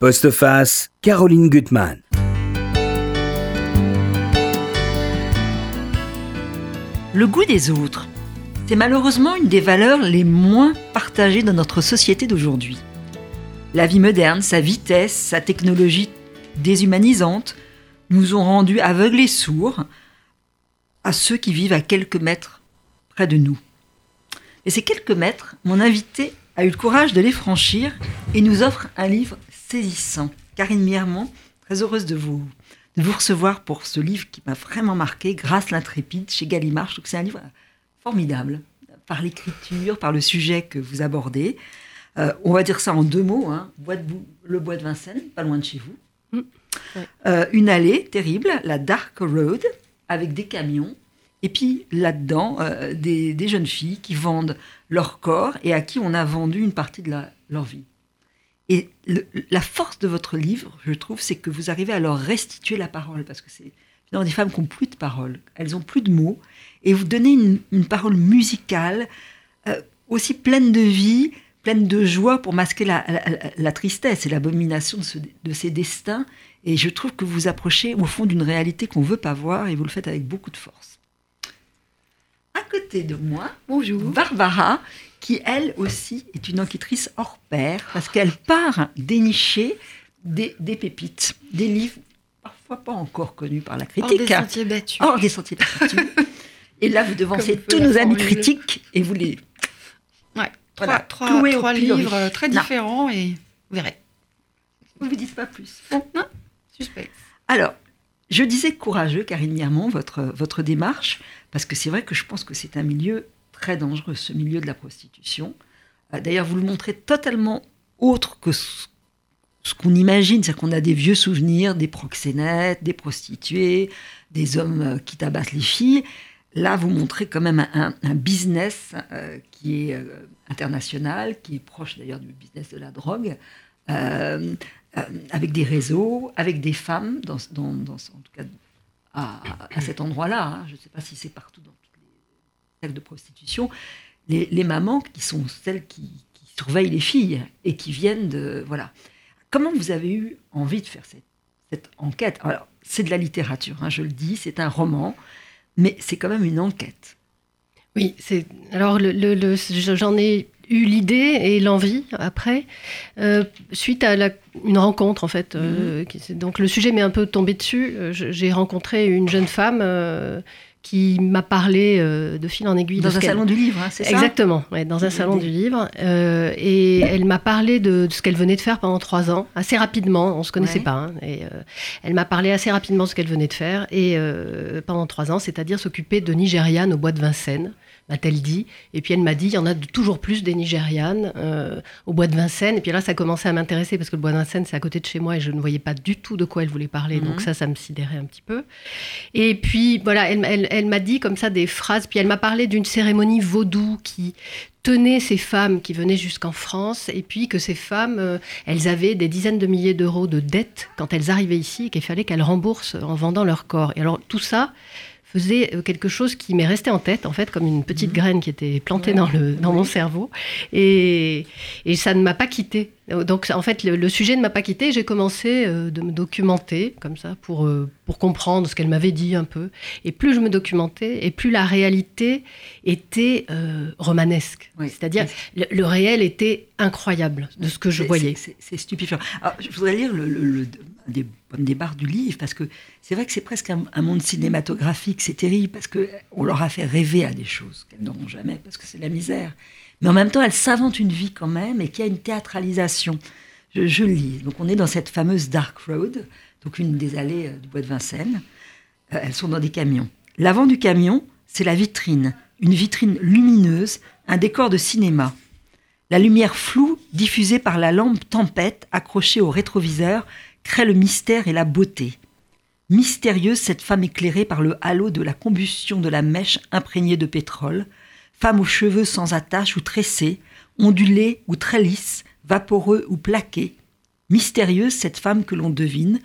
Postface, Caroline Gutmann. Le goût des autres, c'est malheureusement une des valeurs les moins partagées dans notre société d'aujourd'hui. La vie moderne, sa vitesse, sa technologie déshumanisante nous ont rendus aveugles et sourds à ceux qui vivent à quelques mètres près de nous. Et ces quelques mètres, mon invité a eu le courage de les franchir et nous offre un livre saisissant. Karine Miermont, très heureuse de vous, de vous recevoir pour ce livre qui m'a vraiment marqué, Grâce l'intrépide, chez Gallimard. Je trouve que c'est un livre formidable, par l'écriture, par le sujet que vous abordez. Euh, on va dire ça en deux mots, hein. le bois de Vincennes, pas loin de chez vous. Mm. Euh, une allée terrible, la Dark Road, avec des camions, et puis là-dedans, euh, des, jeunes filles qui vendent leur corps et à qui on a vendu une partie de leur vie. Et la force de votre livre, je trouve, c'est que vous arrivez à leur restituer la parole, parce que c'est des femmes qui n'ont plus de parole, elles n'ont plus de mots, et vous donnez une, parole musicale euh, aussi pleine de vie, pleine de joie pour masquer la, tristesse et l'abomination de, de, ces destins. Et je trouve que vous approchez au fond d'une réalité qu'on ne veut pas voir, et vous le faites avec beaucoup de force côté de moi, bonjour, Barbara, qui elle aussi est une enquêtrice hors pair, parce qu'elle part dénicher des, pépites, des livres parfois pas encore connus par la critique. Hors des sentiers battus. Hors des sentiers battus. et là, vous devancez tous nos amis critiques et vous les... Ouais, voilà, trois, trois, livres très différents et vous verrez. Vous ne vous dites pas plus. non, suspect. Alors, je disais courageux, Karine Miermont, votre, votre démarche, parce que c'est vrai que je pense que c'est un milieu très dangereux, ce milieu de la prostitution. Euh, d'ailleurs, vous le montrez totalement autre que ce, qu'on imagine, c'est-à-dire qu'on a des vieux souvenirs des proxénètes, des prostituées, des hommes euh, qui tabassent les filles. Là, vous montrez quand même un, un business qui est international, qui est proche d'ailleurs du business de la drogue, avec des réseaux, avec des femmes, en tout cas à, cet endroit-là. Hein. Je ne sais pas si c'est partout dans toutes les salles de prostitution. Les, mamans qui sont celles qui, surveillent les filles et qui viennent de. Voilà. Comment vous avez eu envie de faire cette, enquête? Alors, c'est de la littérature, hein, je le dis, c'est un roman, mais c'est quand même une enquête. Oui. Alors, j'en ai eu l'idée et l'envie après, euh, suite à une rencontre en fait. Euh, mhm. donc le sujet m'est un peu tombé dessus. Euh, j'ai rencontré une jeune femme qui m'a parlé de fil en aiguille. Dans un salon du livre, hein, c'est ça? Exactement, dans un salon du livre. et elle m'a parlé de, ce qu'elle venait de faire pendant trois ans, assez rapidement, on ne se connaissait pas. Hein, et elle m'a parlé assez rapidement de ce qu'elle venait de faire, et pendant trois ans, c'est-à-dire s'occuper de Nigériane au bois de Vincennes m'a-t-elle dit. Et puis elle m'a dit, il y en a toujours plus des Nigérianes euh, au bois de Vincennes. Et puis là, ça commençait à m'intéresser parce que le bois de Vincennes, c'est à côté de chez moi et je ne voyais pas du tout de quoi elle voulait parler. Donc mhm. ça, ça me sidérait un petit peu. Et puis voilà, elle, m'a dit comme ça des phrases. Puis elle m'a parlé d'une cérémonie vaudou qui tenait ces femmes qui venaient jusqu'en France, et puis que ces femmes, euh, elles avaient des dizaines de milliers d'euros de dettes quand elles arrivaient ici, et qu'il fallait qu'elles remboursent en vendant leur corps. Et alors tout ça, faisait euh, quelque chose qui m'est resté en tête, en fait, comme une petite mhm. graine qui était plantée dans, le, dans mon cerveau. Et, et ça ne m'a pas quitté. Donc, en fait, le, sujet ne m'a pas quitté. J'ai commencé euh, de me documenter, comme ça, pour, euh, pour comprendre ce qu'elle m'avait dit un peu. Et plus je me documentais, et plus la réalité était romanesque. C'est-à-dire, le, réel était incroyable de ce que je voyais. C'est stupéfiant. Alors, je voudrais lire le, le des des barres du livre, parce que c'est vrai que c'est presque un, monde cinématographique, c'est terrible, parce qu'on leur a fait rêver à des choses qu'elles n'auront jamais, parce que c'est la misère. Mais en même temps, elles s'inventent une vie quand même, et qu'il y a une théâtralisation. Je, le lis. Donc on est dans cette fameuse Dark Road, donc une des allées euh, du bois de Vincennes. Euh, elles sont dans des camions. L'avant du camion, c'est la vitrine, une vitrine lumineuse, un décor de cinéma. La lumière floue, diffusée par la lampe tempête accrochée au rétroviseur, crée le mystère et la beauté. Mystérieuse cette femme éclairée par le halo de la combustion de la mèche imprégnée de pétrole, femme aux cheveux sans attache ou tressés, ondulés ou très lisses, vaporeux ou plaqués. Mystérieuse cette femme que l'on devine,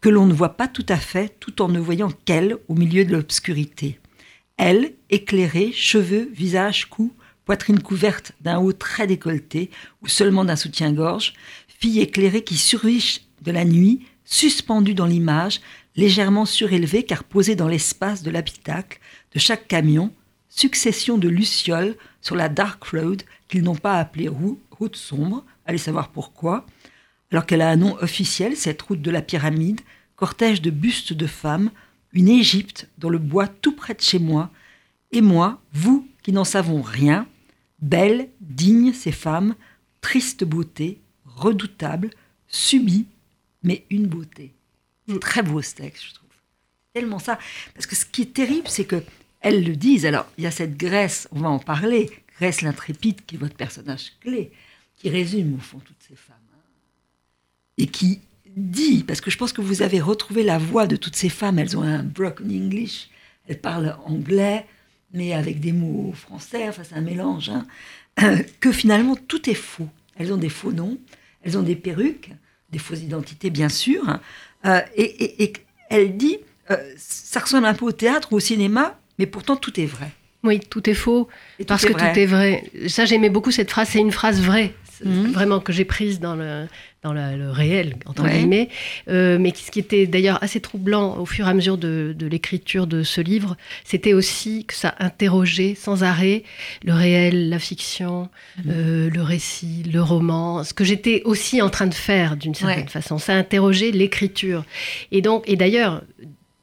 que l'on ne voit pas tout à fait tout en ne voyant qu'elle au milieu de l'obscurité. Elle, éclairée, cheveux, visage, cou, poitrine couverte d'un haut très décolleté ou seulement d'un soutien-gorge, fille éclairée qui survit de la nuit, suspendue dans l'image, légèrement surélevée car posée dans l'espace de l'habitacle de chaque camion, succession de lucioles sur la Dark Road qu'ils n'ont pas appelée route sombre, allez savoir pourquoi, alors qu'elle a un nom officiel, cette route de la pyramide, cortège de bustes de femmes, une Égypte dans le bois tout près de chez moi, et moi, vous qui n'en savons rien, belles, dignes ces femmes, triste beauté, redoutable, subie, mais une beauté. C'est très beau ce texte, je trouve. Tellement ça. Parce que ce qui est terrible, c'est que elles le disent. Alors, il y a cette Grèce, on va en parler, Grèce l'intrépide, qui est votre personnage clé, qui résume au fond toutes ces femmes. Hein. Et qui dit, parce que je pense que vous avez retrouvé la voix de toutes ces femmes, elles ont un broken English, elles parlent anglais, mais avec des mots français, enfin c'est un mélange, hein, que finalement tout est faux. Elles ont des faux noms, elles ont des perruques, des fausses identités bien sûr, euh, et, elle dit, euh, ça ressemble un peu au théâtre ou au cinéma, mais pourtant tout est vrai. Oui, tout est faux, parce que tout est vrai. Ça, j'aimais beaucoup cette phrase, c'est une phrase vraie, mhm. vraiment que j'ai prise dans le, dans le réel, entre guillemets, euh, mais ce qui était d'ailleurs assez troublant au fur et à mesure de, l'écriture de ce livre, c'était aussi que ça interrogeait sans arrêt le réel, la fiction, mhm. euh, le récit, le roman, ce que j'étais aussi en train de faire d'une certaine façon. Ça interrogeait l'écriture. Et donc, et d'ailleurs,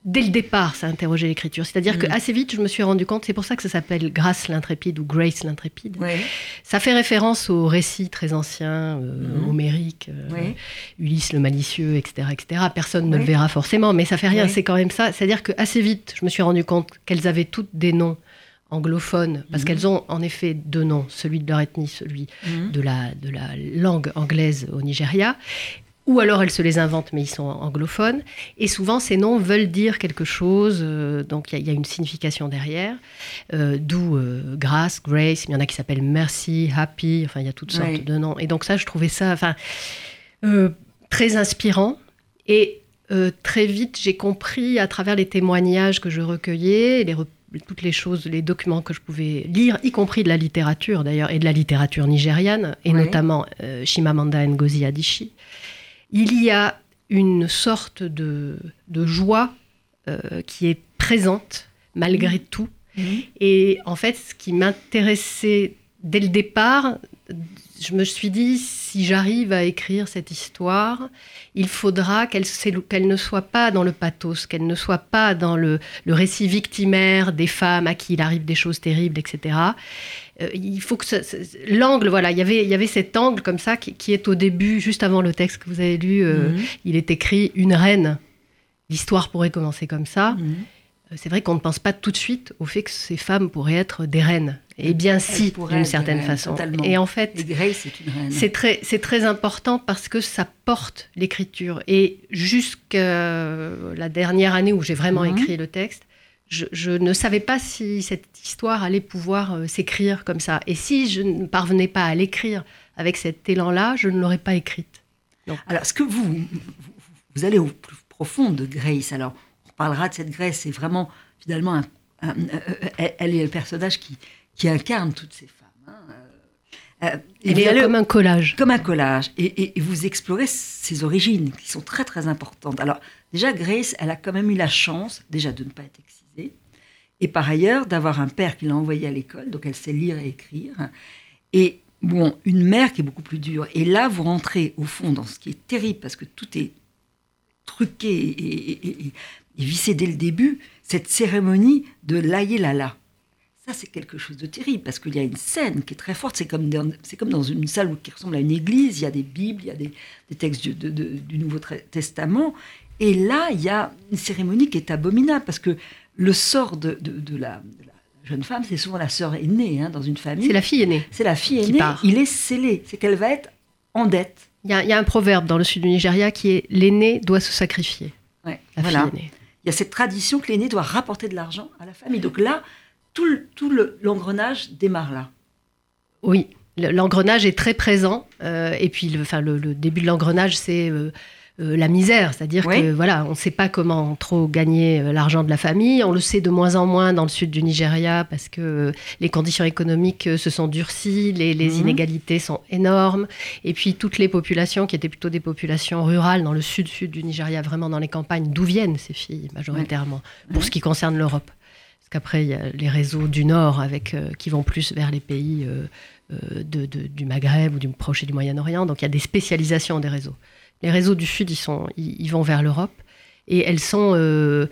dès le départ, ça interrogeait l'écriture. C'est-à-dire mm. que assez vite, je me suis rendu compte, c'est pour ça que ça s'appelle Grâce l'intrépide ou Grace l'intrépide. Ça fait référence au récit très ancien, euh, mm. homérique, euh, Ulysse le malicieux, etc. etc. Personne ne le verra forcément, mais ça fait rien, c'est quand même ça. C'est-à-dire que assez vite, je me suis rendu compte qu'elles avaient toutes des noms anglophones, parce mm. qu'elles ont en effet deux noms, celui de leur ethnie, celui de, la, de la langue anglaise au Nigeria, ou alors elles se les inventent, mais ils sont anglophones. Et souvent, ces noms veulent dire quelque chose, euh, donc il y, a une signification derrière, euh, d'où euh, grâce, grace, il y en a qui s'appellent merci, happy, enfin il y a toutes sortes de noms. Et donc ça, je trouvais ça enfin, très inspirant. Et très vite, j'ai compris à travers les témoignages que je recueillais, les toutes les choses, les documents que je pouvais lire, y compris de la littérature d'ailleurs, et de la littérature nigériane, et notamment Shimamanda Ngozi Adichie, il y a une sorte de, joie euh, qui est présente malgré mmh. tout. Mmh. Et en fait, ce qui m'intéressait dès le départ, je me suis dit, si j'arrive à écrire cette histoire, il faudra qu'elle ne soit pas dans le pathos, qu'elle ne soit pas dans le, récit victimaire des femmes à qui il arrive des choses terribles, etc. Euh, il faut que l'angle, voilà, y il y avait cet angle comme ça qui, est au début, juste avant le texte que vous avez lu, euh, mhm. il est écrit une reine. L'histoire pourrait commencer comme ça. Mhm. Euh, c'est vrai qu'on ne pense pas tout de suite au fait que ces femmes pourraient être des reines. Et bien si, d'une certaine façon. Et en fait, c'est très, c'est très important parce que ça porte l'écriture. Et jusqu'à la dernière année où j'ai vraiment mhm. écrit le texte, je, ne savais pas si cette histoire allait pouvoir euh, s'écrire comme ça. Et si je ne parvenais pas à l'écrire avec cet élan-là, je ne l'aurais pas écrite. Alors, est-ce que vous, vous, allez au plus profond de Grace? Alors, on parlera de cette Grace, c'est vraiment, finalement, un, euh, elle est le personnage qui, qui incarne toutes ces femmes. Hein. Euh, elle est comme un collage. Comme un collage. Et, et, vous explorez ses origines, qui sont très, très importantes. Alors, déjà, Grace, elle a quand même eu la chance, déjà, de ne pas être et par ailleurs, d'avoir un père qui l'a envoyée à l'école, donc elle sait lire et écrire. Et bon, une mère qui est beaucoup plus dure. Et là, vous rentrez, au fond, dans ce qui est terrible, parce que tout est truqué et, et, vissé dès le début, cette cérémonie de l'aïe-lala. Ça, c'est quelque chose de terrible parce qu'il y a une scène qui est très forte. C'est comme, dans, comme dans une salle qui ressemble à une église. Il y a des Bibles, il y a des, textes du, Nouveau Testament. Et là, il y a une cérémonie qui est abominable parce que le sort de, la, jeune femme, c'est souvent la sœur aînée hein, dans une famille. C'est la fille aînée. C'est la fille aînée. Il est scellé. C'est qu'elle va être en dette. Il y, a, un proverbe dans le sud du Nigeria qui est l'aîné doit se sacrifier. Ouais, voilà. Il y a cette tradition que l'aîné doit rapporter de l'argent à la famille. Donc là, tout, l'engrenage démarre là. Oui, l'engrenage est très présent. Euh, et puis, le, enfin, le, début de l'engrenage, c'est euh, la misère, c'est-à-dire que voilà, on ne sait pas comment trop gagner l'argent de la famille. On le sait de moins en moins dans le sud du Nigeria parce que les conditions économiques se sont durcies, les, les mhm. inégalités sont énormes, et puis toutes les populations qui étaient plutôt des populations rurales dans le sud-sud du Nigeria, vraiment dans les campagnes, d'où viennent ces filles majoritairement, pour ce qui concerne l'Europe. Parce qu'après, il y a les réseaux du Nord avec, qui vont plus vers les pays euh, de, du Maghreb ou du Proche et du Moyen-Orient. Donc il y a des spécialisations des réseaux. Les réseaux du Sud, ils, sont, ils, vont vers l'Europe et elles sont, euh,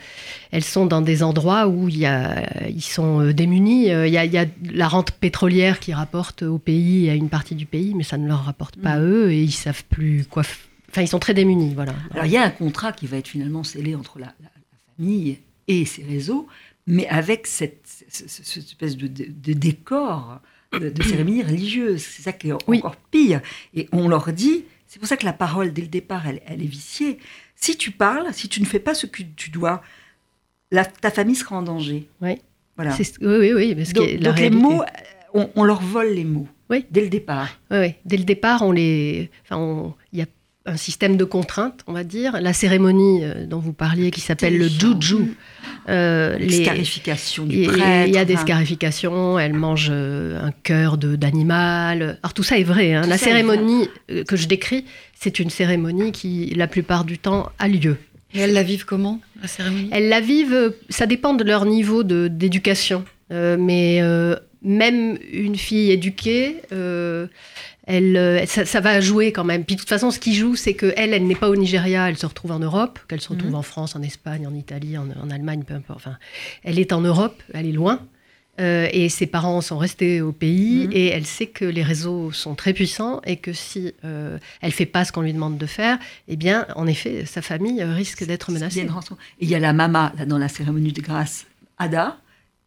elles sont dans des endroits où il y a, ils sont euh, démunis. Il y, a, il y, a, la rente pétrolière qui rapporte au pays et à une partie du pays, mais ça ne leur rapporte pas à mm. eux et ils savent plus quoi. Enfin, ils sont très démunis, voilà. Alors il y a un contrat qui va être finalement scellé entre la, famille et ces réseaux, mais avec cette, espèce de, de décor de, cérémonies religieuses. C'est ça qui est encore pire. Et on leur dit, c'est pour ça que la parole, dès le départ, elle, est viciée. Si tu parles, si tu ne fais pas ce que tu dois, ta famille sera en danger. Oui. Voilà. Oui, oui, oui. donc, les mots, on, leur vole les mots. Oui. Dès le départ. Oui, oui. Dès le départ, on les. Enfin, a un système de contraintes, on va dire. La cérémonie euh, dont vous parliez, qui s'appelle le juju. Euh, les scarifications du prêtre. Il y a des scarifications, elle mange euh, un cœur d'animal. Alors tout ça est vrai. Hein. La cérémonie euh, que je décris, c'est une cérémonie qui, la plupart du temps, a lieu. Et elles la vivent comment, la cérémonie? Elles la vivent, ça dépend de leur niveau d'éducation. mais même une fille éduquée, elle, euh, ça, va jouer quand même. Puis de toute façon, ce qui joue, c'est qu'elle, elle, elle n'est pas au Nigeria, elle se retrouve en Europe, qu'elle se retrouve mhm. en France, en Espagne, en Italie, en, Allemagne, peu importe. Enfin, elle est en Europe, elle est loin. Euh, et ses parents sont restés au pays mhm. et elle sait que les réseaux sont très puissants et que si euh, elle fait pas ce qu'on lui demande de faire, eh bien, en effet, sa famille risque d'être menacée. il y a la mama là, dans la cérémonie de grâce, Ada,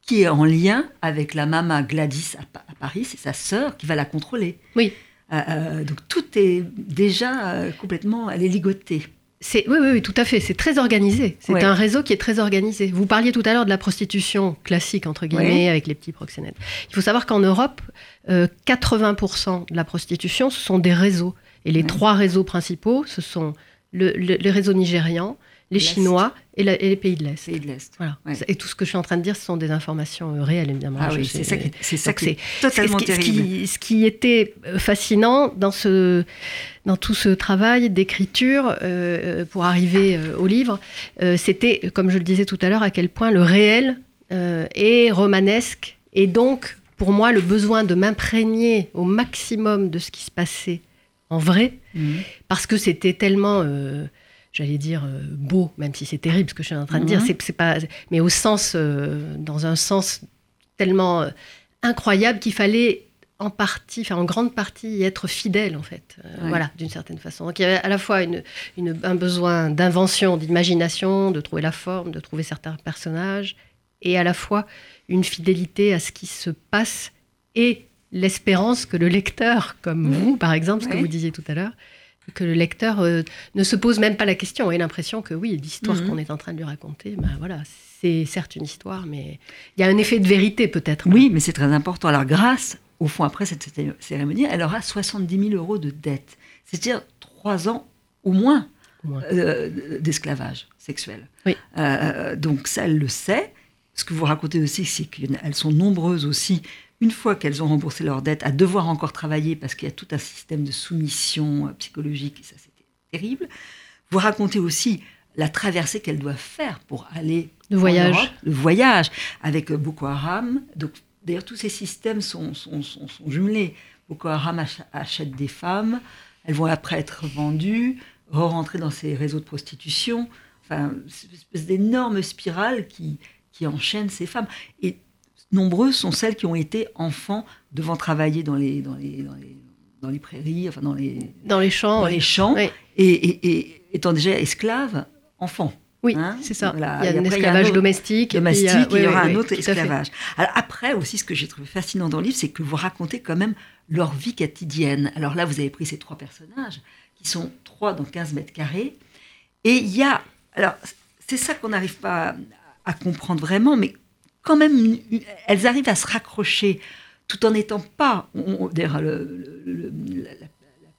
qui est en lien avec la mama Gladys à, à Paris, c'est sa sœur qui va la contrôler. Oui. Euh, euh, donc tout est déjà euh, complètement, elle est ligotée. C'est, oui, oui, tout à fait. C'est très organisé. C'est un réseau qui est très organisé. Vous parliez tout à l'heure de la prostitution classique, entre guillemets, avec les petits proxénètes. Il faut savoir qu'en Europe, 80% de la prostitution, ce sont des réseaux. Et les trois réseaux principaux, ce sont le, les réseaux nigérians, les Chinois et, les pays de l'Est. Voilà. Et tout ce que je suis en train de dire, ce sont des informations euh, réelles, évidemment. Ah oui, c'est ça qui, c'est ça qui est totalement ce qui, terrible. Ce qui, était euh, fascinant dans, ce, dans tout ce travail d'écriture euh, pour arriver au livre, c'était, comme je le disais tout à l'heure, à quel point le réel est romanesque et donc, pour moi, le besoin de m'imprégner au maximum de ce qui se passait en vrai, mhm. parce que c'était tellement j'allais dire euh, beau, même si c'est terrible ce que je suis en train de dire, mhm. c'est pas, mais au sens, euh, dans un sens tellement euh, incroyable qu'il fallait en partie, enfin en grande partie, y être fidèle en fait, voilà, d'une certaine façon. Donc il y avait à la fois une, un besoin d'invention, d'imagination, de trouver la forme, de trouver certains personnages, et à la fois une fidélité à ce qui se passe et l'espérance que le lecteur, comme vous par exemple, ce que vous disiez tout à l'heure, que le lecteur euh, ne se pose même pas la question, ait l'impression que oui, l'histoire mhm. qu'on est en train de lui raconter, ben voilà, c'est certes une histoire, mais il y a un effet de vérité peut-être. Oui, mais c'est très important. Alors grâce, au fond, après cette cérémonie, elle aura 70 000 euros de dette, c'est-à-dire trois ans au moins, euh, d'esclavage sexuel. Oui. Euh, donc ça, elle le sait. Ce que vous racontez aussi, c'est qu'elles sont nombreuses aussi une fois qu'elles ont remboursé leurs dettes, à devoir encore travailler parce qu'il y a tout un système de soumission euh, psychologique, et ça c'était terrible. Vous racontez aussi la traversée qu'elles doivent faire pour aller le voyage, le voyage avec euh, Boko Haram. Donc d'ailleurs tous ces systèmes sont, sont, sont, jumelés. Boko Haram achète des femmes, elles vont après être vendues, re-rentrer dans ces réseaux de prostitution. Enfin, c'est une espèce d'énorme spirale qui, qui enchaîne ces femmes. Et nombreuses sont celles qui ont été enfants devant travailler dans les, dans les, dans les, prairies, enfin dans les, dans les champs. Dans les champs et, étant déjà esclaves, enfants. Oui, hein. c'est ça. il y a un esclavage domestique. Domestique, il y, aura un autre esclavage. Alors après aussi, ce que j'ai trouvé fascinant dans le livre, c'est que vous racontez quand même leur vie quotidienne. Alors là, vous avez pris ces trois personnages, qui sont trois dans 15 mètres carrés. Et il y a... Alors, c'est ça qu'on n'arrive pas à comprendre vraiment, mais quand même, elles arrivent à se raccrocher tout en n'étant pas. D'ailleurs, la,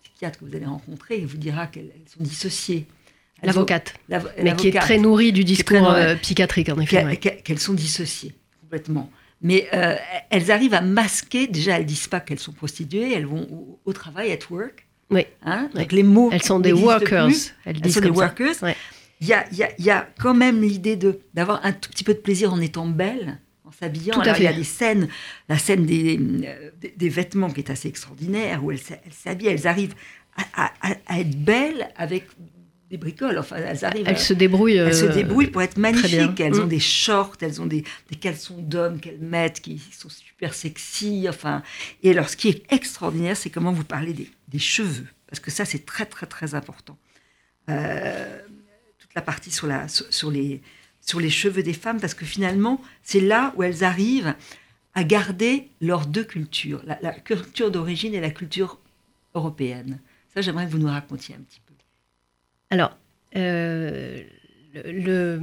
psychiatre que vous allez rencontrer vous dira qu'elles sont dissociées. L'avocate. Mais qui est très nourrie du discours euh, psychiatrique, en effet. Qu'elles sont dissociées complètement. Mais euh, elles arrivent à masquer, déjà elles disent pas qu'elles sont prostituées, elles vont au, travail, at work. Oui. Hein, Donc les mots. Elles sont des workers. Elles, disent sont des workers. Il y, a, y, a, y, a, quand même l'idée d'avoir un tout petit peu de plaisir en étant belle, en s'habillant. il y a des scènes, la scène des, euh, des, vêtements qui est assez extraordinaire, où elles s'habillent, elles arrivent à, à, être belles avec des bricoles. Enfin, elles arrivent. Elles se débrouillent. Elles se euh, débrouillent pour être magnifiques. Elles ont mm. des shorts, elles ont des, des caleçons d'hommes qu'elles mettent, qui sont super sexy. Enfin, et alors, ce qui est extraordinaire, c'est comment vous parlez des, des, cheveux, parce que ça, c'est très, très, très important. Euh, la partie sur, les, cheveux des femmes, parce que finalement, c'est là où elles arrivent à garder leurs deux cultures, la, culture d'origine et la culture européenne. Ça, j'aimerais que vous nous racontiez un petit peu. Alors, euh, le,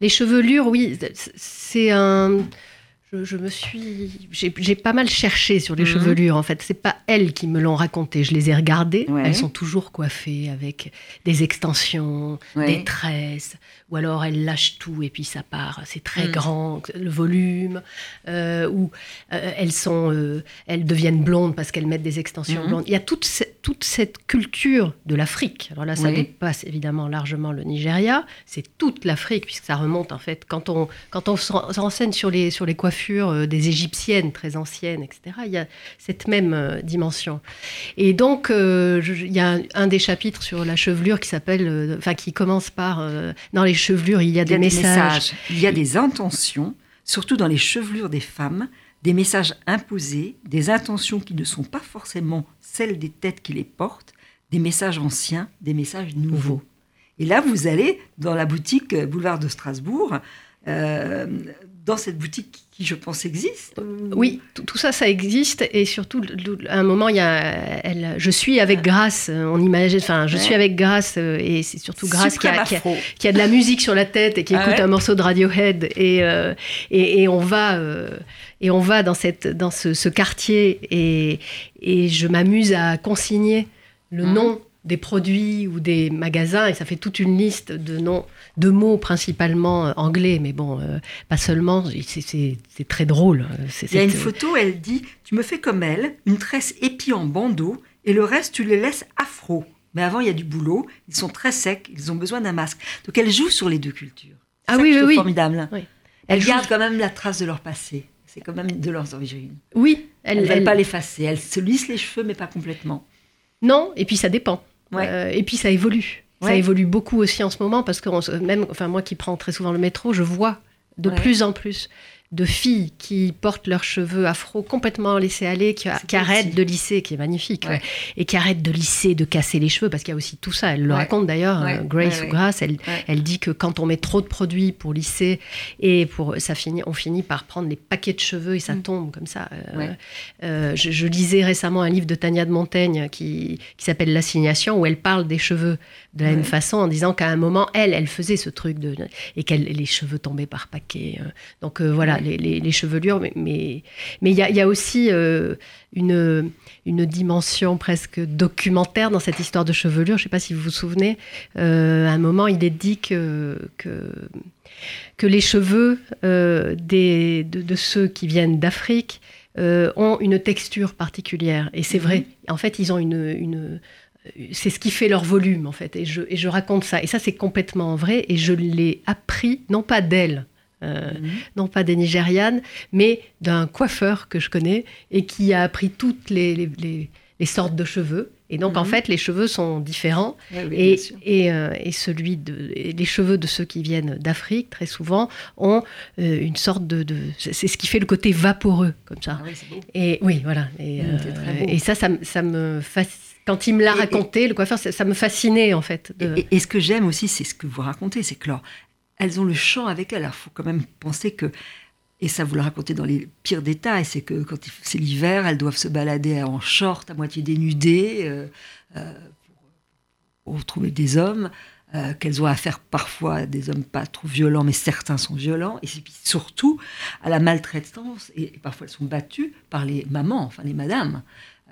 les chevelures, oui, c'est un je, me suis, j'ai pas mal cherché sur les mhm. chevelures. En fait, c'est pas elles qui me l'ont raconté. Je les ai regardées. Elles sont toujours coiffées avec des extensions, des tresses, ou alors elles lâchent tout et puis ça part. C'est très mhm. grand, le volume. Euh, ou euh, elles sont, euh, elles deviennent blondes parce qu'elles mettent des extensions mhm. blondes. Il y a toute, toute cette culture de l'Afrique. Alors là, ça dépasse évidemment largement le Nigeria. C'est toute l'Afrique puisque ça remonte en fait quand on quand on se renseigne sur les sur les coiffures des égyptiennes très anciennes, etc. Il y a cette même dimension. Et donc, il y a un, des chapitres sur la chevelure qui s'appelle, enfin, qui commence par dans les chevelures, il y a, des, messages. Il y a des intentions, surtout dans les chevelures des femmes, des messages imposés, des intentions qui ne sont pas forcément celles des têtes qui les portent, des messages anciens, des messages nouveaux. Et là, vous allez dans la boutique Boulevard de Strasbourg, dans cette boutique qui, je pense, existe. Oui, tout, ça, ça existe. Et surtout, à un moment, il y a, elle, je suis avec Grâce. On imagine, enfin, je suis avec Grâce. Euh, et c'est surtout Grâce qui a, qui a, de la musique sur la tête et qui ah écoute un morceau de Radiohead. Et, euh, et, et, on va. Euh, et on va dans, cette, dans ce, ce quartier et, et je m'amuse à consigner le mmh. nom des produits ou des magasins et ça fait toute une liste de noms, de mots principalement euh, anglais, mais bon, euh, pas seulement. C'est très drôle. Euh, il y a une photo, elle dit Tu me fais comme elle, une tresse épie en bandeau et le reste, tu les laisses afro. Mais avant, il y a du boulot, ils sont très secs, ils ont besoin d'un masque. Donc elle joue sur les deux cultures. Ah oui, oui, oui. formidable. Oui. Elles gardent quand même la trace de leur passé. C'est quand même de leurs origines. Oui. Elles ne veulent pas l'effacer. Elles se lissent les cheveux, mais pas complètement. Non, et puis ça dépend. Euh, et puis ça évolue. Ça évolue beaucoup aussi en ce moment parce que même, enfin moi qui prends très souvent le métro, je vois de plus en plus de filles qui portent leurs cheveux afro complètement laissés aller, qui, arrêtent de lisser, qui est magnifique, et qui arrêtent de lisser, de casser les cheveux, parce qu'il y a aussi tout ça. Elle le raconte d'ailleurs, euh, Grace ou Grace, elle, elle dit que quand on met trop de produits pour lisser, et pour ça finit, on finit par prendre les paquets de cheveux et ça mm. tombe comme ça. Euh, euh, je, lisais récemment un livre de Tania de Montaigne qui, qui s'appelle L'assignation, où elle parle des cheveux de la même façon, en disant qu'à un moment, elle, elle faisait ce truc de et qu'elle les cheveux tombaient par paquets. donc voilà, les, chevelures, mais mais il y, a, aussi euh, une, une dimension presque documentaire dans cette histoire de chevelure. Je ne sais pas si vous vous souvenez, euh, à un moment, il est dit que, que, les cheveux euh, des, de, ceux qui viennent d'Afrique ont une texture particulière. Et c'est vrai, mhm. en fait, ils ont une, une c'est ce qui fait leur volume en fait et je, et je raconte ça et ça c'est complètement vrai et je l'ai appris non pas d'elle euh, mhm. non pas des Nigérianes, mais d'un coiffeur que je connais et qui a appris toutes les, sortes de cheveux. Et donc, en mhm. fait, les cheveux sont différents. et, euh, et, celui de, les cheveux de ceux qui viennent d'Afrique, très souvent, ont euh, une sorte de. c'est ce qui fait le côté vaporeux, comme ça. Ah et oui, voilà. Et, mmh, ça, ça, ça me fascine quand il me l'a raconté, le coiffeur, ça, me fascinait en fait. Et, ce que j'aime aussi, c'est ce que vous racontez, c'est que alors, elles ont le chant avec elles. Il faut quand même penser que, et ça vous le racontez dans les pires détails, c'est que quand c'est l'hiver, elles doivent se balader en short, à moitié dénudées, euh, euh, pour, retrouver des hommes. Euh, qu'elles ont affaire parfois à des hommes pas trop violents, mais certains sont violents, et puis surtout à la maltraitance, et, parfois elles sont battues par les mamans, enfin les madames.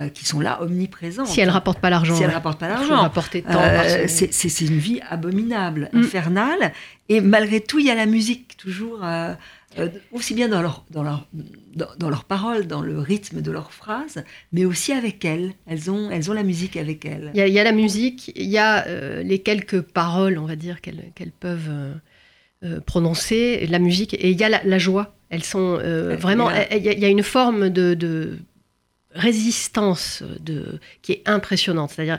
Euh, qui sont là, omniprésentes. Si elle ne rapporte pas l'argent. Si elle ouais. ne rapporte pas l'argent. Euh, c'est une vie abominable, Mm. infernale. Et malgré tout, il y a la musique toujours, euh, euh, aussi bien dans leurs dans leur, dans, dans leurs paroles, dans le rythme de leurs phrases, mais aussi avec elles. Elles ont, elles ont la musique avec elles. Il y, a, il y a la musique, il y a les quelques paroles, on va dire, qu'elles qu'elles peuvent prononcer, la musique, et il y a la, la joie. Elles sont euh, vraiment. il y a- y une forme de, de résistance de, qui est impressionnante. C'est-à-dire,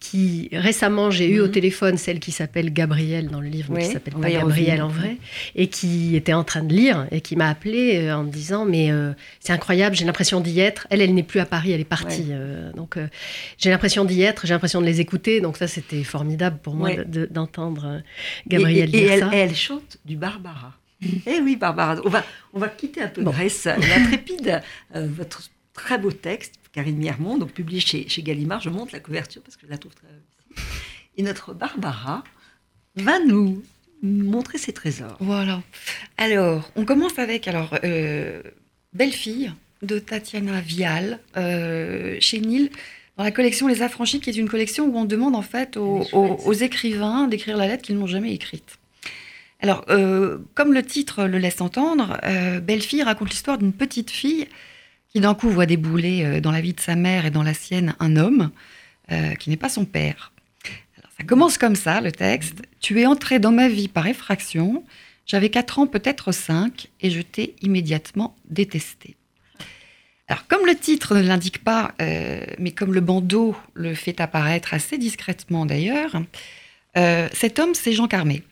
qui récemment, j'ai eu au Mhm. téléphone celle qui s'appelle Gabrielle dans le livre, mais Oui, qui s'appelle pas Gabrielle en vrai, et qui était en train de lire et qui m'a appelé euh, en me disant Mais euh, c'est incroyable, j'ai l'impression d'y être. Elle, elle n'est plus à Paris, elle est partie. Ouais. euh, donc, euh, j'ai l'impression d'y être, j'ai l'impression de les écouter. Donc, ça, c'était formidable pour moi Ouais. de- de- d'entendre Et- Gabrielle et, et dire elle, ça. et elle chante du Barbara. Eh oui, Barbara. On va, on va quitter un peu Bon. Grèce, l'intrépide. Euh, votre très beau texte, Karine Miermont, donc publié chez, chez Gallimard. Je monte la couverture parce que je la trouve très. Et notre Barbara va nous montrer ses trésors. Voilà. Alors, on commence avec alors euh, Belle fille de Tatiana Vial euh, chez Nil dans la collection Les Affranchis, qui est une collection où on demande en fait aux, écrivains d'écrire la lettre qu'ils n'ont jamais écrite. Alors, euh, comme le titre le laisse entendre, Belle fille raconte l'histoire d'une petite fille qui d'un coup voit débouler euh, dans la vie de sa mère et dans la sienne un homme euh, qui n'est pas son père. Ça commence comme ça, le texte. Tu es entré dans ma vie par effraction. J'avais 4 ans, peut-être 5, et je t'ai immédiatement détesté. Alors, comme le titre ne l'indique pas, euh, mais comme le bandeau le fait apparaître assez discrètement d'ailleurs, cet homme, c'est Jean Carmé.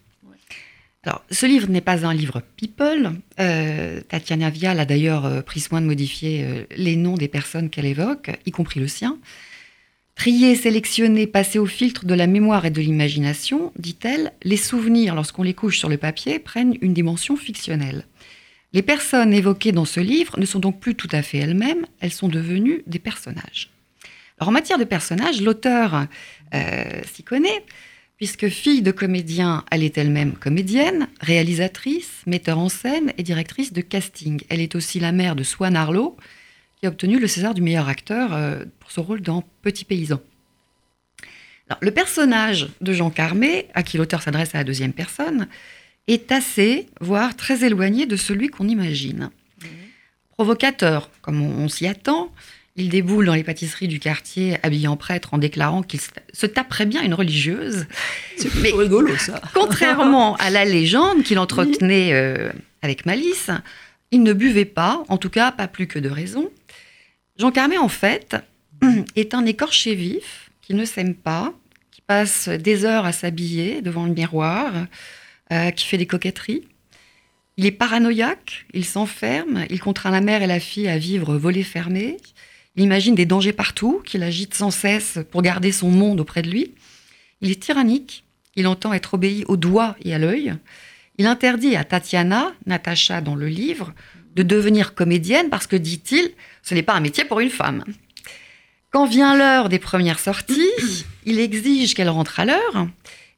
Alors, ce livre n'est pas un livre people. Euh, Tatiana Vial a d'ailleurs euh, pris soin de modifier euh, les noms des personnes qu'elle évoque, y compris le sien. Trier, sélectionner, passer au filtre de la mémoire et de l'imagination, dit-elle, les souvenirs, lorsqu'on les couche sur le papier, prennent une dimension fictionnelle. Les personnes évoquées dans ce livre ne sont donc plus tout à fait elles-mêmes, elles sont devenues des personnages. En matière de personnages, l'auteur s'y connaît, puisque fille de comédien, elle est elle-même comédienne, réalisatrice, metteur en scène et directrice de casting. Elle est aussi la mère de Swan Arlo, qui a obtenu le César du meilleur acteur euh, pour son rôle dans Petit Paysan. Alors, le personnage de Jean Carmé, à qui l'auteur s'adresse à la deuxième personne, est assez, voire très éloigné de celui qu'on imagine. Provocateur, comme on, on s'y attend, il déboule dans les pâtisseries du quartier habillé en prêtre en déclarant qu'il se- taperait bien une religieuse. C'est rigolo, ça. Contrairement à la légende qu'il entretenait euh, avec malice, il ne buvait pas, en tout cas pas plus que de raison. Jean Carmé, en fait, est un écorché vif qui ne s'aime pas, qui passe des heures à s'habiller devant le miroir, euh, qui fait des coquetteries. Il est paranoïaque, il s'enferme, il contraint la mère et la fille à vivre volets fermés. Il imagine des dangers partout, qu'il agite sans cesse pour garder son monde auprès de lui. Il est tyrannique, il entend être obéi au doigt et à l'œil. Il interdit à Tatiana, Natacha dans le livre, de devenir comédienne parce que, dit-il, ce n'est pas un métier pour une femme. Quand vient l'heure des premières sorties, il exige qu'elle rentre à l'heure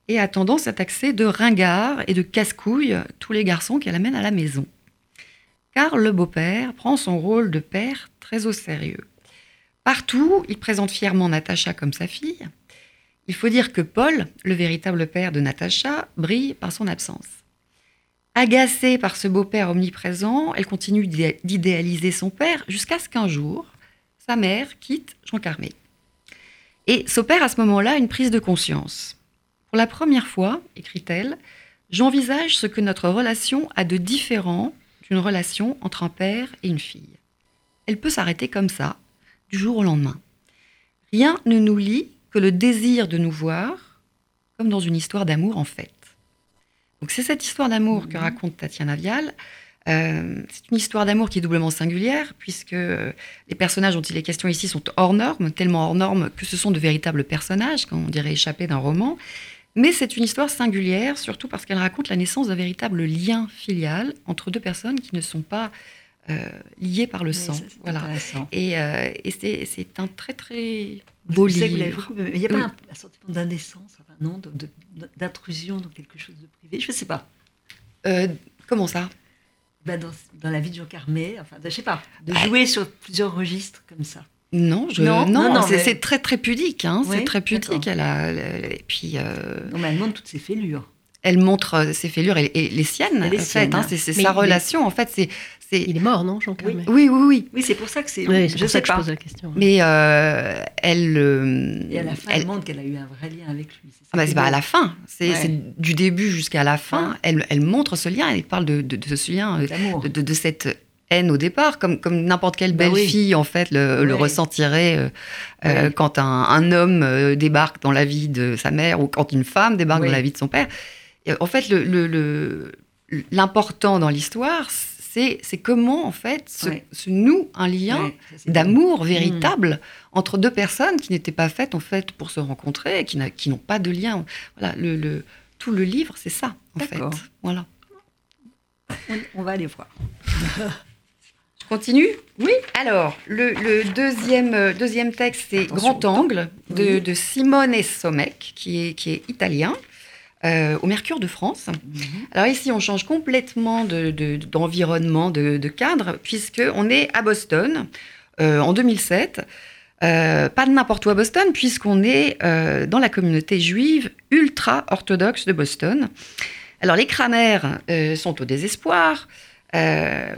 et a tendance à taxer de ringard et de casse-couille tous les garçons qu'elle amène à la maison. Car le beau-père prend son rôle de père très au sérieux. Partout, il présente fièrement Natacha comme sa fille. Il faut dire que Paul, le véritable père de Natacha, brille par son absence. Agacée par ce beau-père omniprésent, elle continue d'idé- d'idéaliser son père jusqu'à ce qu'un jour, sa mère quitte Jean Carmé. Et s'opère à ce moment-là une prise de conscience. Pour la première fois, écrit-elle, j'envisage ce que notre relation a de différent d'une relation entre un père et une fille. Elle peut s'arrêter comme ça, du jour au lendemain. Rien ne nous lie que le désir de nous voir, comme dans une histoire d'amour en fait. Donc c'est cette histoire d'amour que raconte Tatiana Vial. Euh, c'est une histoire d'amour qui est doublement singulière, puisque euh, les personnages dont il est question ici sont hors normes, tellement hors normes que ce sont de véritables personnages, qu'on dirait échappés d'un roman. Mais c'est une histoire singulière, surtout parce qu'elle raconte la naissance d'un véritable lien filial entre deux personnes qui ne sont pas euh, liées par le Oui, sang. ça, Voilà. Et, euh, et c'est, un très très beau Je sais que vous l'avez livre. il n'y a pas un, un sentiment d'indécence, enfin, non, d'intrusion dans quelque chose de privé. Je ne sais pas. Euh, comment ça? Bah, dans, dans la vie de Jean Carmé, enfin, je sais pas, de Bah, jouer sur plusieurs registres comme ça. Non, je, Non, non, non, non, c'est mais- très très pudique. Hein, Oui, c'est très pudique. Elle a, elle- et puis euh, Non, mais elle montre toutes ses fêlures. elle montre ses fêlures et, et les siennes. Et les en siennes. fait, hein, c'est sa mais- relation. En fait, c'est c'est. Il est mort, non, Jean Carmet Oui, oui, oui. Oui, c'est pour ça que c'est. Oui, c'est je pour ça sais que je pas. pose la question. Mais euh, elle. euh, Et à la fin, elle, elle- montre qu'elle a eu un vrai lien avec lui. c'est ça Ah bah, c'est est pas à la fin, c'est Ouais. c'est du début jusqu'à la fin. Fin. Elle, elle montre ce lien, elle parle de, de- de ce lien, euh, de, de- de cette haine au départ, comme, comme n'importe quelle Bah belle oui. fille en fait le, ressentirait euh, euh, Ouais. quand un, un homme euh, débarque dans la vie de sa mère ou quand une femme débarque dans la vie de son père. Et, en fait, le- le- le- l'important dans l'histoire, c'est comment en fait se, Ouais. se noue un lien Ouais, d'amour véritable entre deux personnes qui n'étaient pas faites en fait pour se rencontrer qui n'ont pas de lien. Voilà, le, le- tout le livre, c'est ça en fait. Voilà. On, on va aller voir. Je continue? Oui. Alors, le, le deuxième, euh, deuxième texte, c'est Grand. Angle de, Oui. de Simone Somec, qui est, qui est italien, euh, au Mercure de France. Mhm. Alors ici, on change complètement de- de- d'environnement, de, de cadre, puisqu'on est à Boston euh, en 2007. Euh, pas de n'importe où à Boston, puisqu'on est dans la communauté juive ultra-orthodoxe de Boston. Alors les Kramer sont au désespoir,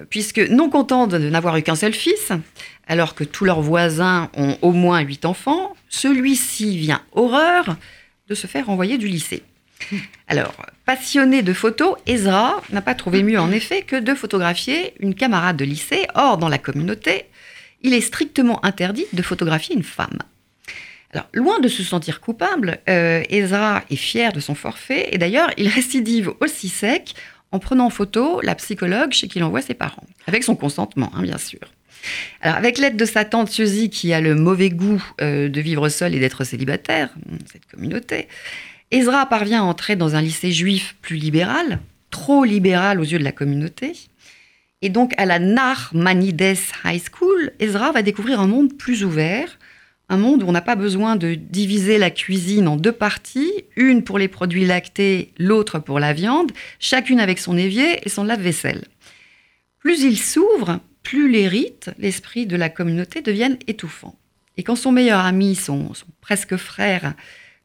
puisque non contents de n'avoir eu qu'un seul fils, alors que tous leurs voisins ont au moins huit enfants, celui-ci vient horreur de se faire renvoyer du lycée. Alors, passionné de photos, Ezra n'a pas trouvé mieux en effet que de photographier une camarade de lycée. Or, dans la communauté, il est strictement interdit de photographier une femme. Alors, loin de se sentir coupable, euh, Ezra est fier de son forfait et d'ailleurs, il récidive aussi sec en prenant en photo la psychologue chez qui il envoie ses parents, avec son consentement, hein, bien sûr. Alors, avec l'aide de sa tante Suzy, qui a le mauvais goût euh, de vivre seule et d'être célibataire, cette communauté, Ezra parvient à entrer dans un lycée juif plus libéral, trop libéral aux yeux de la communauté. Et donc, à la Narmanides High School, Ezra va découvrir un monde plus ouvert, un monde où on n'a pas besoin de diviser la cuisine en deux parties, une pour les produits lactés, l'autre pour la viande, chacune avec son évier et son lave-vaisselle. Plus il s'ouvre, plus les rites, l'esprit de la communauté deviennent étouffants. Et quand son meilleur ami, son, son presque frère,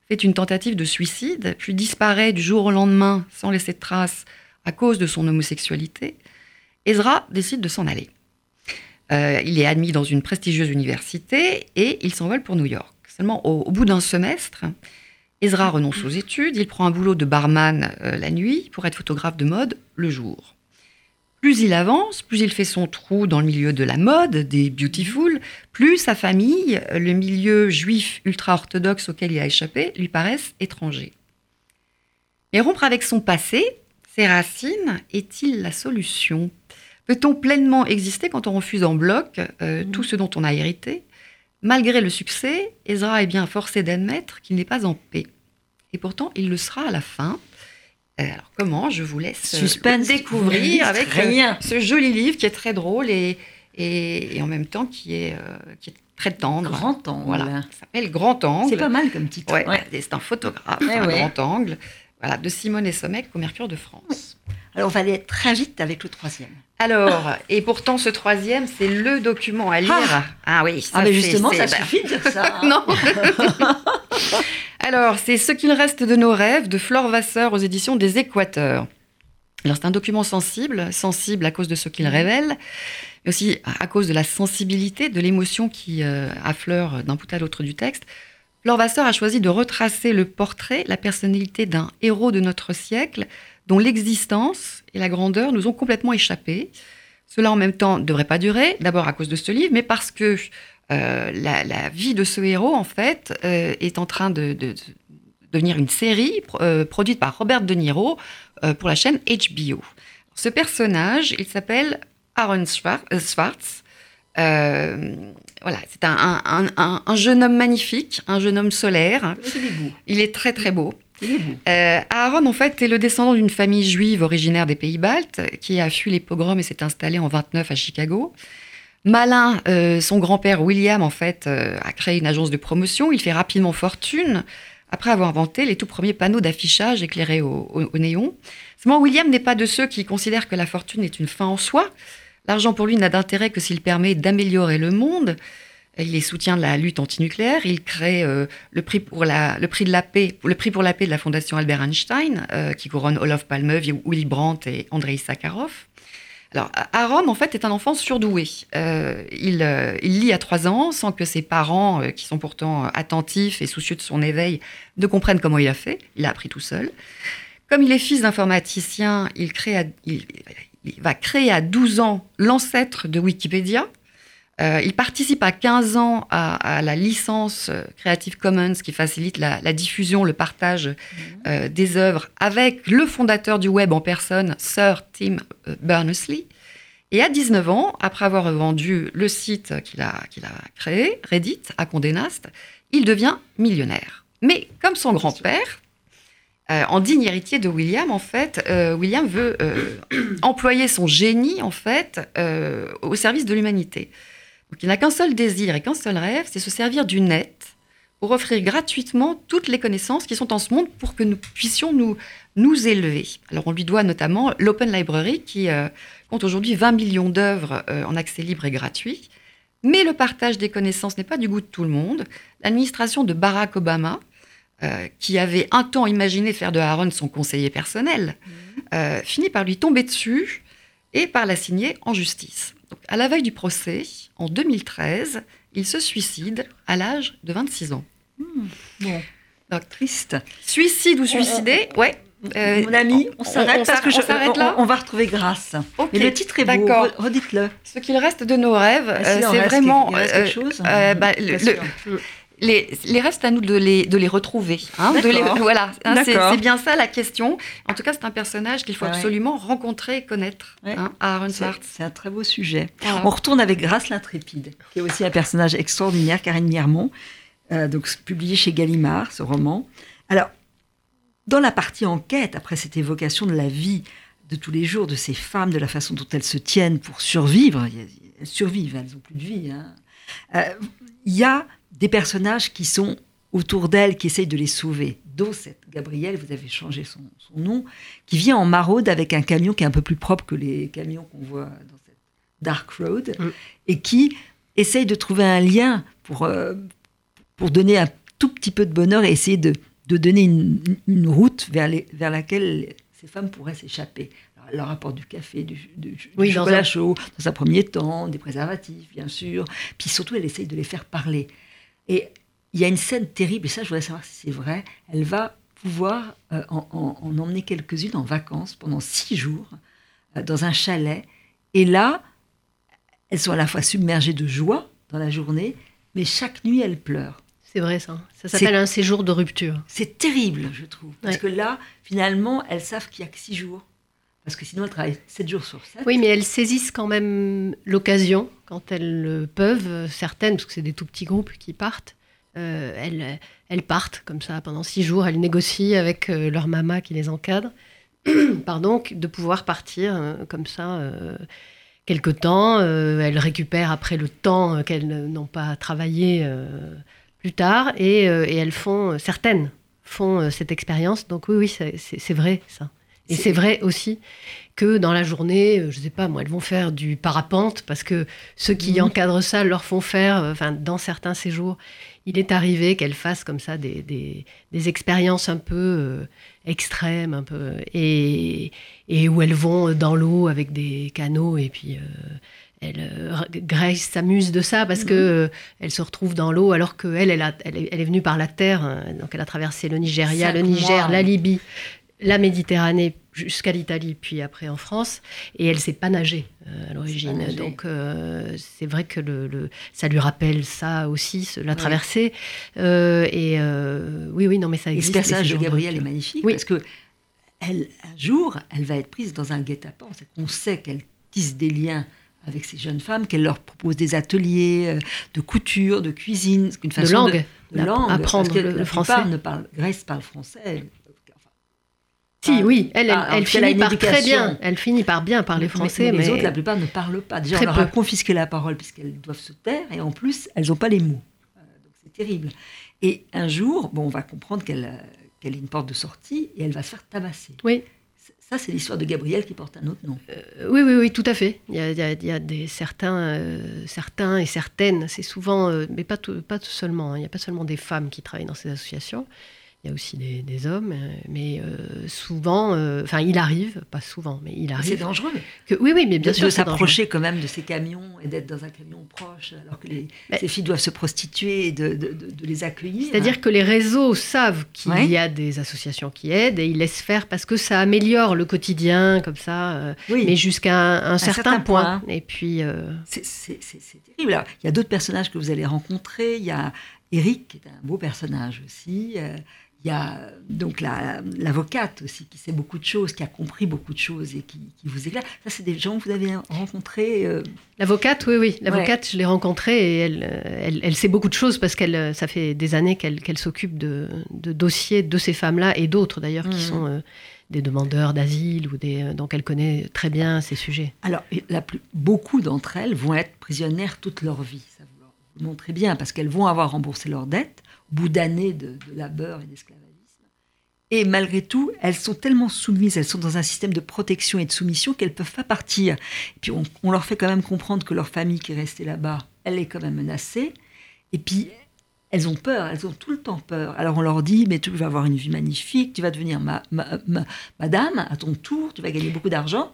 fait une tentative de suicide, puis disparaît du jour au lendemain sans laisser de traces à cause de son homosexualité, Ezra décide de s'en aller. Euh, il est admis dans une prestigieuse université et il s'envole pour New York. Seulement, au, bout d'un semestre, Ezra renonce aux études, il prend un boulot de barman euh, la nuit pour être photographe de mode le jour. Plus il avance, plus il fait son trou dans le milieu de la mode, des beautiful, plus sa famille, le milieu juif ultra-orthodoxe auquel il a échappé, lui paraissent étrangers. Mais rompre avec son passé, ses racines, est-il la solution? Peut-on pleinement exister quand on refuse en bloc euh, tout ce dont on a hérité? Malgré le succès, Ezra est bien forcé d'admettre qu'il n'est pas en paix. Et pourtant, il le sera à la fin. Euh, Alors comment Je vous laisse euh, Suspense. découvrir avec euh, Rien. ce joli livre qui est très drôle et, et, et en même temps qui est, euh, qui est très tendre. Grand angle. Voilà, ça s'appelle Grand Angle. C'est pas mal comme titre. Ouais, Ouais. C'est un photographe, Ouais, un ouais. grand angle. Voilà, de Simone et Somec au Mercure de France. Alors on va aller très vite avec le troisième. Alors, et pourtant ce troisième, c'est le document à lire. Ah. Ah, oui, ça Ah mais justement, ça bah, suffit de dire ça. hein. Non. Alors, c'est Ce qu'il reste de nos rêves de Flore Vasseur aux éditions des Équateurs. Alors, c'est un document sensible, sensible à cause de ce qu'il révèle, mais aussi à cause de la sensibilité, de l'émotion qui euh, affleure d'un bout à l'autre du texte. Flore Vasseur a choisi de retracer le portrait, la personnalité d'un héros de notre siècle, dont l'existence et la grandeur nous ont complètement échappé. Cela en même temps ne devrait pas durer, d'abord à cause de ce livre, mais parce que la, la vie de ce héros, en fait, euh, est en train de, de- de devenir une série euh, produite par Robert De Niro euh, pour la chaîne HBO. Ce personnage, il s'appelle Aaron Schwar- euh, Schwartz. Euh, voilà, c'est un, un- un- un- un jeune homme magnifique, un jeune homme solaire. Il est très très beau. Euh, Aaron, en fait, est le descendant d'une famille juive originaire des pays baltes qui a fui les pogroms et s'est installé en 29 à Chicago. Malin, euh, son grand-père William, en fait, euh, a créé une agence de promotion. Il fait rapidement fortune après avoir inventé les tout premiers panneaux d'affichage éclairés au, au- au néon. Seulement, William n'est pas de ceux qui considèrent que la fortune est une fin en soi. L'argent pour lui n'a d'intérêt que s'il permet d'améliorer le monde. Il les soutient de la lutte antinucléaire. Il crée euh, le, prix pour la, le prix de la paix, le prix pour la paix de la Fondation Albert Einstein, euh, qui couronne Olof Palme, Willy Brandt et Andrei Sakharov. Alors, en fait, est un enfant surdoué. Euh, il, il, lit à trois ans sans que ses parents, qui sont pourtant attentifs et soucieux de son éveil, ne comprennent comment il a fait. Il a appris tout seul. Comme il est fils d'informaticien, il, il, va créer à 12 ans l'ancêtre de Wikipédia. Euh, il participe à 15 ans à, à, la licence Creative Commons qui facilite la, la diffusion, le partage euh, des œuvres avec le fondateur du web en personne, Sir Tim euh, Berners-Lee. Et à 19 ans, après avoir vendu le site qu'il a, créé, Reddit, à Condé Nast, il devient millionnaire. Mais comme son grand-père, euh, en digne héritier de William, en fait, euh, William veut euh, employer son génie, en fait, euh, au service de l'humanité. Donc, il n'a qu'un seul désir et qu'un seul rêve, c'est se servir du net pour offrir gratuitement toutes les connaissances qui sont en ce monde pour que nous puissions nous, nous élever. Alors, on lui doit notamment l'Open Library, qui euh, compte aujourd'hui 20 millions d'œuvres euh, en accès libre et gratuit. Mais le partage des connaissances n'est pas du goût de tout le monde. L'administration de Barack Obama, euh, qui avait un temps imaginé faire de Aaron son conseiller personnel, mmh. finit par lui tomber dessus et par l'assigner en justice. Donc, à la veille du procès, en 2013, il se suicide à l'âge de 26 ans. Mmh. Bon, donc, triste. Suicide ou suicidé, ouais. Euh, Mon ami, on, s'arrête parce que je s'arrête là. On, on, va retrouver Grâce. Okay. Et le titre est beau. Redites-le. Ce qu'il reste de nos rêves, ah, euh, c'est vraiment quelque, quelque chose. Euh, bah, le, le, les, les restes à nous de les, de les retrouver. Hein, de les, voilà, hein, c'est bien ça la question. En tout cas, c'est un personnage qu'il faut ah absolument rencontrer et connaître. Ouais. Hein, Aaron. C'est un très beau sujet. Voilà. On retourne avec Grâce l'intrépide, qui est aussi un personnage extraordinaire, Karine Miermont, euh, donc publié chez Gallimard, ce roman. Alors, dans la partie enquête, après cette évocation de la vie de tous les jours de ces femmes, de la façon dont elles se tiennent pour survivre, elles survivent, elles n'ont plus de vie. Euh, il y a des personnages qui sont autour d'elle, qui essayent de les sauver, dont cette Gabrielle, vous avez changé son, son, nom, qui vient en maraude avec un camion qui est un peu plus propre que les camions qu'on voit dans cette dark road, mm. et qui essaye de trouver un lien pour, euh, pour donner un tout petit peu de bonheur et essayer de, de donner une, une route vers, les, vers laquelle ces femmes pourraient s'échapper. Elle leur apporte du café, du, du, oui, du chocolat un... chaud, dans un premier temps, des préservatifs, bien sûr. Puis surtout, elle essaye de les faire parler. Et il y a une scène terrible, et ça, je voudrais savoir si c'est vrai. Elle va pouvoir euh, en, en, en, emmener quelques-unes en vacances pendant six jours euh, dans un chalet. Et là, elles sont à la fois submergées de joie dans la journée, mais chaque nuit, elles pleurent. C'est vrai, ça. Ça s'appelle un séjour de rupture. C'est terrible, je trouve. Parce ouais. que là, finalement, elles savent qu'il n'y a que six jours. Parce que sinon, elles travaillent 7 jours sur 7. Oui, mais elles saisissent quand même l'occasion, quand elles le peuvent, certaines, parce que c'est des tout petits groupes qui partent, euh, elles, partent comme ça pendant 6 jours, elles négocient avec euh, leur maman qui les encadre, pardon, de pouvoir partir euh, comme ça quelque temps. euh, elles récupèrent après le temps qu'elles n'ont pas travaillé euh, plus tard, et, euh, elles font, certaines font euh, cette expérience. Donc oui, oui, c'est vrai ça. Et c'est vrai aussi que dans la journée, je sais pas, moi, elles vont faire du parapente parce que ceux qui mmh. encadrent ça leur font faire, enfin, dans certains séjours, il est arrivé qu'elles fassent comme ça des, des, des expériences un peu euh, extrêmes, un peu, et, et, où elles vont dans l'eau avec des canaux et puis. Euh, elle, euh, Grace s'amuse de ça parce mmh. que euh, elle se retrouve dans l'eau alors qu'elle elle, elle, elle, est venue par la terre donc elle a traversé le Nigeria, le Niger, mois. la Libye, la Méditerranée jusqu'à l'Italie, puis après en France, et elle ne sait pas nager euh, à l'origine. Donc euh, c'est vrai que le, le, ça lui rappelle ça aussi, la traversée. Euh, et oui, oui, non, mais ça existe. Et ce personnage de Gabrielle est magnifique oui. parce que elle, un jour, elle va être prise dans un guet-apens. On sait qu'elle tisse des liens avec ces jeunes femmes, qu'elle leur propose des ateliers de couture, de cuisine, une façon de langue, de, de langue apprendre parce que le, le français. Ne parle, Grèce parle français, si, oui, elle, elle, elle finit par très bien. Elle finit par bien parler français, mais, mais les autres, la plupart ne parlent pas. Déjà, on leur a confisqué la parole puisqu'elles doivent se taire, et en plus, elles n'ont pas les mots. Euh, donc c'est terrible. Et un jour, bon, on va comprendre qu'elle qu a une porte de sortie et elle va se faire tabasser. Oui. Ça, c'est l'histoire de Gabriel qui porte un autre nom. Euh, oui, oui, oui, tout à fait. Il y a, il y a- il y a des, certains, euh, certains et certaines, c'est souvent, euh, mais pas, tout, pas tout seulement, hein. il n'y a pas seulement des femmes qui travaillent dans ces associations, il y a aussi des, des hommes, euh, mais euh, souvent, euh, enfin, il arrive, pas souvent, mais il C'est arrive. dangereux Que, oui, oui, mais bien de, sûr. de c'est dangereux. s'approcher quand même de ces camions et d'être dans un camion proche, alors que les, Mais- ces filles doivent se prostituer et de, de- les accueillir. C'est-à-dire que les réseaux savent qu'il Ouais. y a des associations qui aident et ils laissent faire parce que ça améliore le quotidien, comme ça, oui, mais jusqu'à un, un certain, certain point. point. Et puis, euh, c'est- c'est c'est- c'est terrible. Alors, il y a d'autres personnages que vous allez rencontrer. Il y a Eric, qui est un beau personnage aussi. Il y a donc la- l'avocate aussi, qui sait beaucoup de choses, qui a compris beaucoup de choses et qui, qui vous éclaire. Ça, c'est des gens que vous avez rencontrés. euh, L'avocate, oui, oui. L'avocate, je l'ai rencontrée et elle, euh, elle, elle sait beaucoup de choses parce qu'elle, euh, ça fait des années qu'elle qu'elle s'occupe de, de dossiers de ces femmes-là et d'autres d'ailleurs qui Mhm. sont euh, des demandeurs d'asile ou des, donc elle connaît très bien ces sujets. Alors, et la plus, beaucoup d'entre elles vont être prisonnières toute leur vie. Ça vous vous montrez bien, parce qu'elles vont avoir remboursé leurs dettes bout d'années de, labeur et d'esclavagisme. Et malgré tout, elles sont tellement soumises, elles sont dans un système de protection et de soumission qu'elles ne peuvent pas partir. Et puis, on, leur fait quand même comprendre que leur famille qui est restée là-bas, elle est quand même menacée. Et puis, elles ont peur, elles ont tout le temps peur. Alors on leur dit, mais tu vas avoir une vie magnifique, tu vas devenir ma, ma- ma- madame à ton tour, tu vas gagner beaucoup d'argent.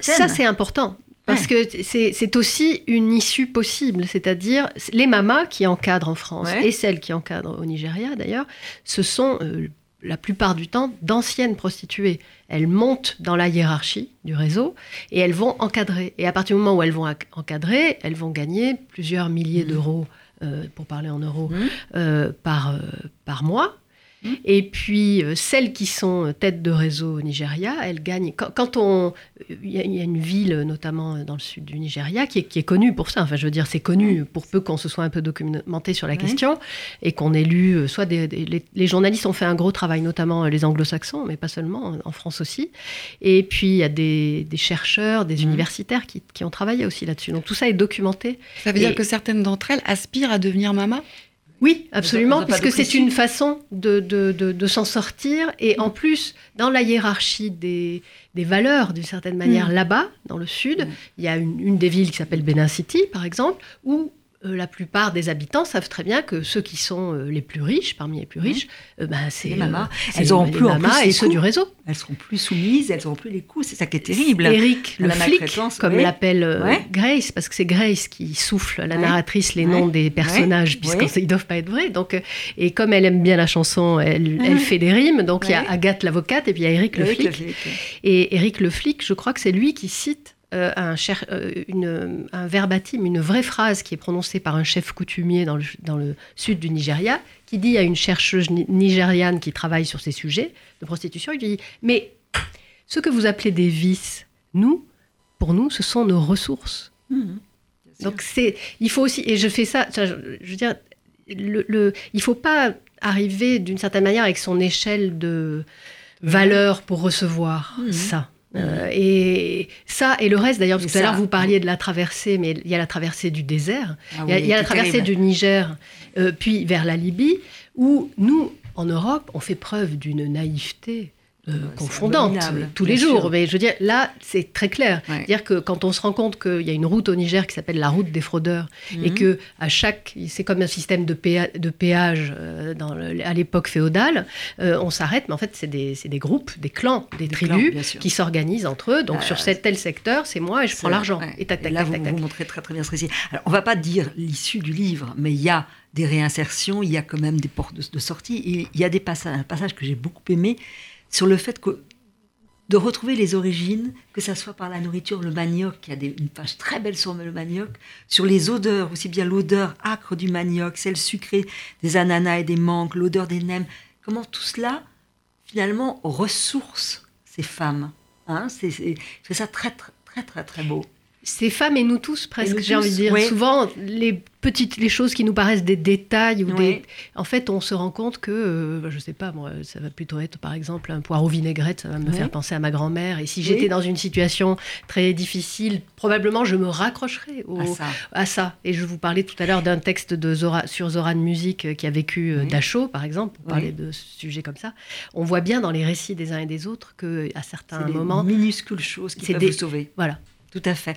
Ça, c'est important. Parce que c'est aussi une issue possible, c'est-à-dire les mamas qui encadrent en France Ouais. et celles qui encadrent au Nigeria d'ailleurs, ce sont euh, la plupart du temps d'anciennes prostituées. Elles montent dans la hiérarchie du réseau et elles vont encadrer. Et à partir du moment où elles vont encadrer, elles vont gagner plusieurs milliers Mhm. d'euros, euh, pour parler en euros, Mhm. euh, par, par mois. Et puis, euh, celles qui sont tête de réseau au Nigeria, elles gagnent. Quand, quand on. Il y, a- il y a une ville, notamment dans le sud du Nigeria, qui est, qui est connue pour ça. Enfin, je veux dire, c'est connu pour peu qu'on se soit un peu documenté sur la question et qu'on ait lu. euh, Soit des, des- les, les journalistes ont fait un gros travail, notamment euh, les anglo-saxons, mais pas seulement, en France aussi. Et puis, il y a des, des chercheurs, des universitaires qui, qui ont travaillé aussi là-dessus. Donc, tout ça est documenté. Ça veut dire que certaines d'entre elles aspirent à devenir maman Oui, absolument, puisque c'est une façon de, de, de, de s'en sortir. Et en plus, dans la hiérarchie des, des valeurs, d'une certaine manière, Mm. là-bas, dans le sud, Mm. il y a une, une des villes qui s'appelle Benin City, par exemple, où la plupart des habitants savent très bien que ceux qui sont euh, les plus riches, parmi les plus riches, euh, ben, c'est Les mamas. euh, Elles auront les plus en mamas plus et ceux du réseau. Elles seront plus soumises, elles n'auront plus les coups. C'est ça qui est terrible. Eric, le La flic, comme oui. l'appelle euh, Ouais. Grace, parce que c'est Grace qui souffle la Ouais. narratrice les Ouais. noms des personnages, puisqu'ils ne doivent pas être vrais. Donc, euh, et comme elle aime bien la chanson, elle, elle fait des rimes. Donc il y a. Agathe l'avocate et puis il y a Eric le Eric flic. le flic. Et Eric le flic, je crois que c'est lui qui cite euh, un, cher- euh, une- un verbatim, une vraie phrase qui est prononcée par un chef coutumier dans le, dans le sud du Nigeria, qui dit à une chercheuse ni- nigériane qui travaille sur ces sujets de prostitution, il lui dit, mais ce que vous appelez des vices, nous, pour nous, ce sont nos ressources. Sûr. Donc c'est, il faut aussi, et je fais ça, je, je veux dire, le, le- il faut pas arriver d'une certaine manière avec son échelle de valeur pour recevoir Mhm. ça. Euh, et ça et le reste d'ailleurs, Et tout à l'heure vous parliez de la traversée, mais il y a la traversée du désert, Ah il y a, oui, il y a la traversée terrible. du Niger, euh, puis vers la Libye, où nous, en Europe, on fait preuve d'une naïveté euh, confondante tous les jours. sûr. Mais je veux dire, là, c'est très clair. Ouais. Dire que quand on se rend compte qu'il y a une route au Niger qui s'appelle la route des fraudeurs et Mhm. que à chaque, c'est comme un système de, péa- de péage euh, dans le- à l'époque féodale, euh, on s'arrête, mais en fait c'est des, groupes, des clans, des, Des tribus clans, qui s'organisent entre eux. Donc Ah, sur cet tel secteur, c'est moi et je prends l'argent. ouais. Et tac tac là, tac vous, montrez très très bien ce récit. Alors, on va pas dire l'issue du livre, mais il y a des réinsertions, il y a quand même des portes de, de sortie. Il y a des passages, un passage que j'ai beaucoup aimé sur le fait que de retrouver les origines, que ça soit par la nourriture, le manioc, il y a une page très belle sur le manioc, sur les odeurs, aussi bien l'odeur âcre du manioc, celle sucrée des ananas et des mangues, l'odeur des nems, comment tout cela, finalement, ressource ces femmes. Hein c'est, ça très, très, très, très beau. Ces femmes et nous tous, presque, j'ai envie de dire. Souvent, les petites, les choses qui nous paraissent des détails ou des. En fait, on se rend compte que, euh, je sais pas, moi, ça va plutôt être, par exemple, un poireau vinaigrette, ça va me faire penser à ma grand-mère. Et si j'étais dans une situation très difficile, probablement, je me raccrocherais au, à ça. à ça. Et je vous parlais tout à l'heure d'un texte de Zora, sur Zora de musique euh, qui a vécu euh. Dachau, par exemple, pour parler de ce sujet comme ça. On voit bien dans les récits des uns et des autres que à certains moments, minuscules choses qui peuvent des- vous sauver. voilà. Tout à fait.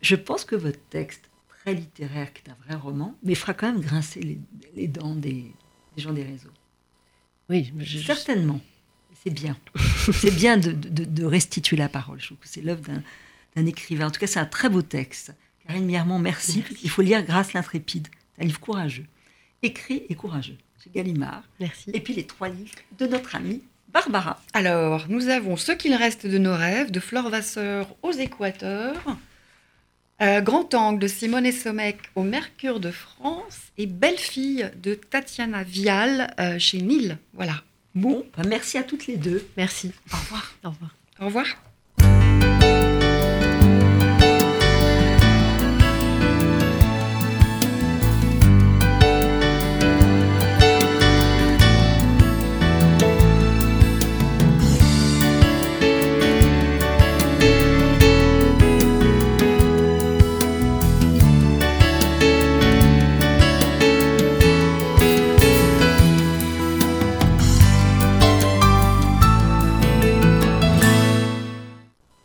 Je pense que votre texte, très littéraire, qui est un vrai roman, mais fera quand même grincer les, les dents des, des gens des réseaux. Oui, je- Certainement. C'est bien. c'est bien de, de- de restituer la parole. Je trouve que c'est l'œuvre d'un, écrivain. En tout cas, c'est un très beau texte. Karine Miermont, merci. Il faut lire Grâce l'intrépide. C'est un livre courageux. Écrit et courageux. Chez Gallimard. merci. Et puis les trois livres de notre amie Barbara. Alors, nous avons Ce qu'il reste de nos rêves de Flore Vasseur aux Équateurs, euh, Grand Angle de Simone Sommek au Mercure de France et Belle fille de Tatiana Vial euh, chez Nil. Voilà. Bon, ben, merci à toutes les deux. Merci. Au revoir. Au revoir. Au revoir.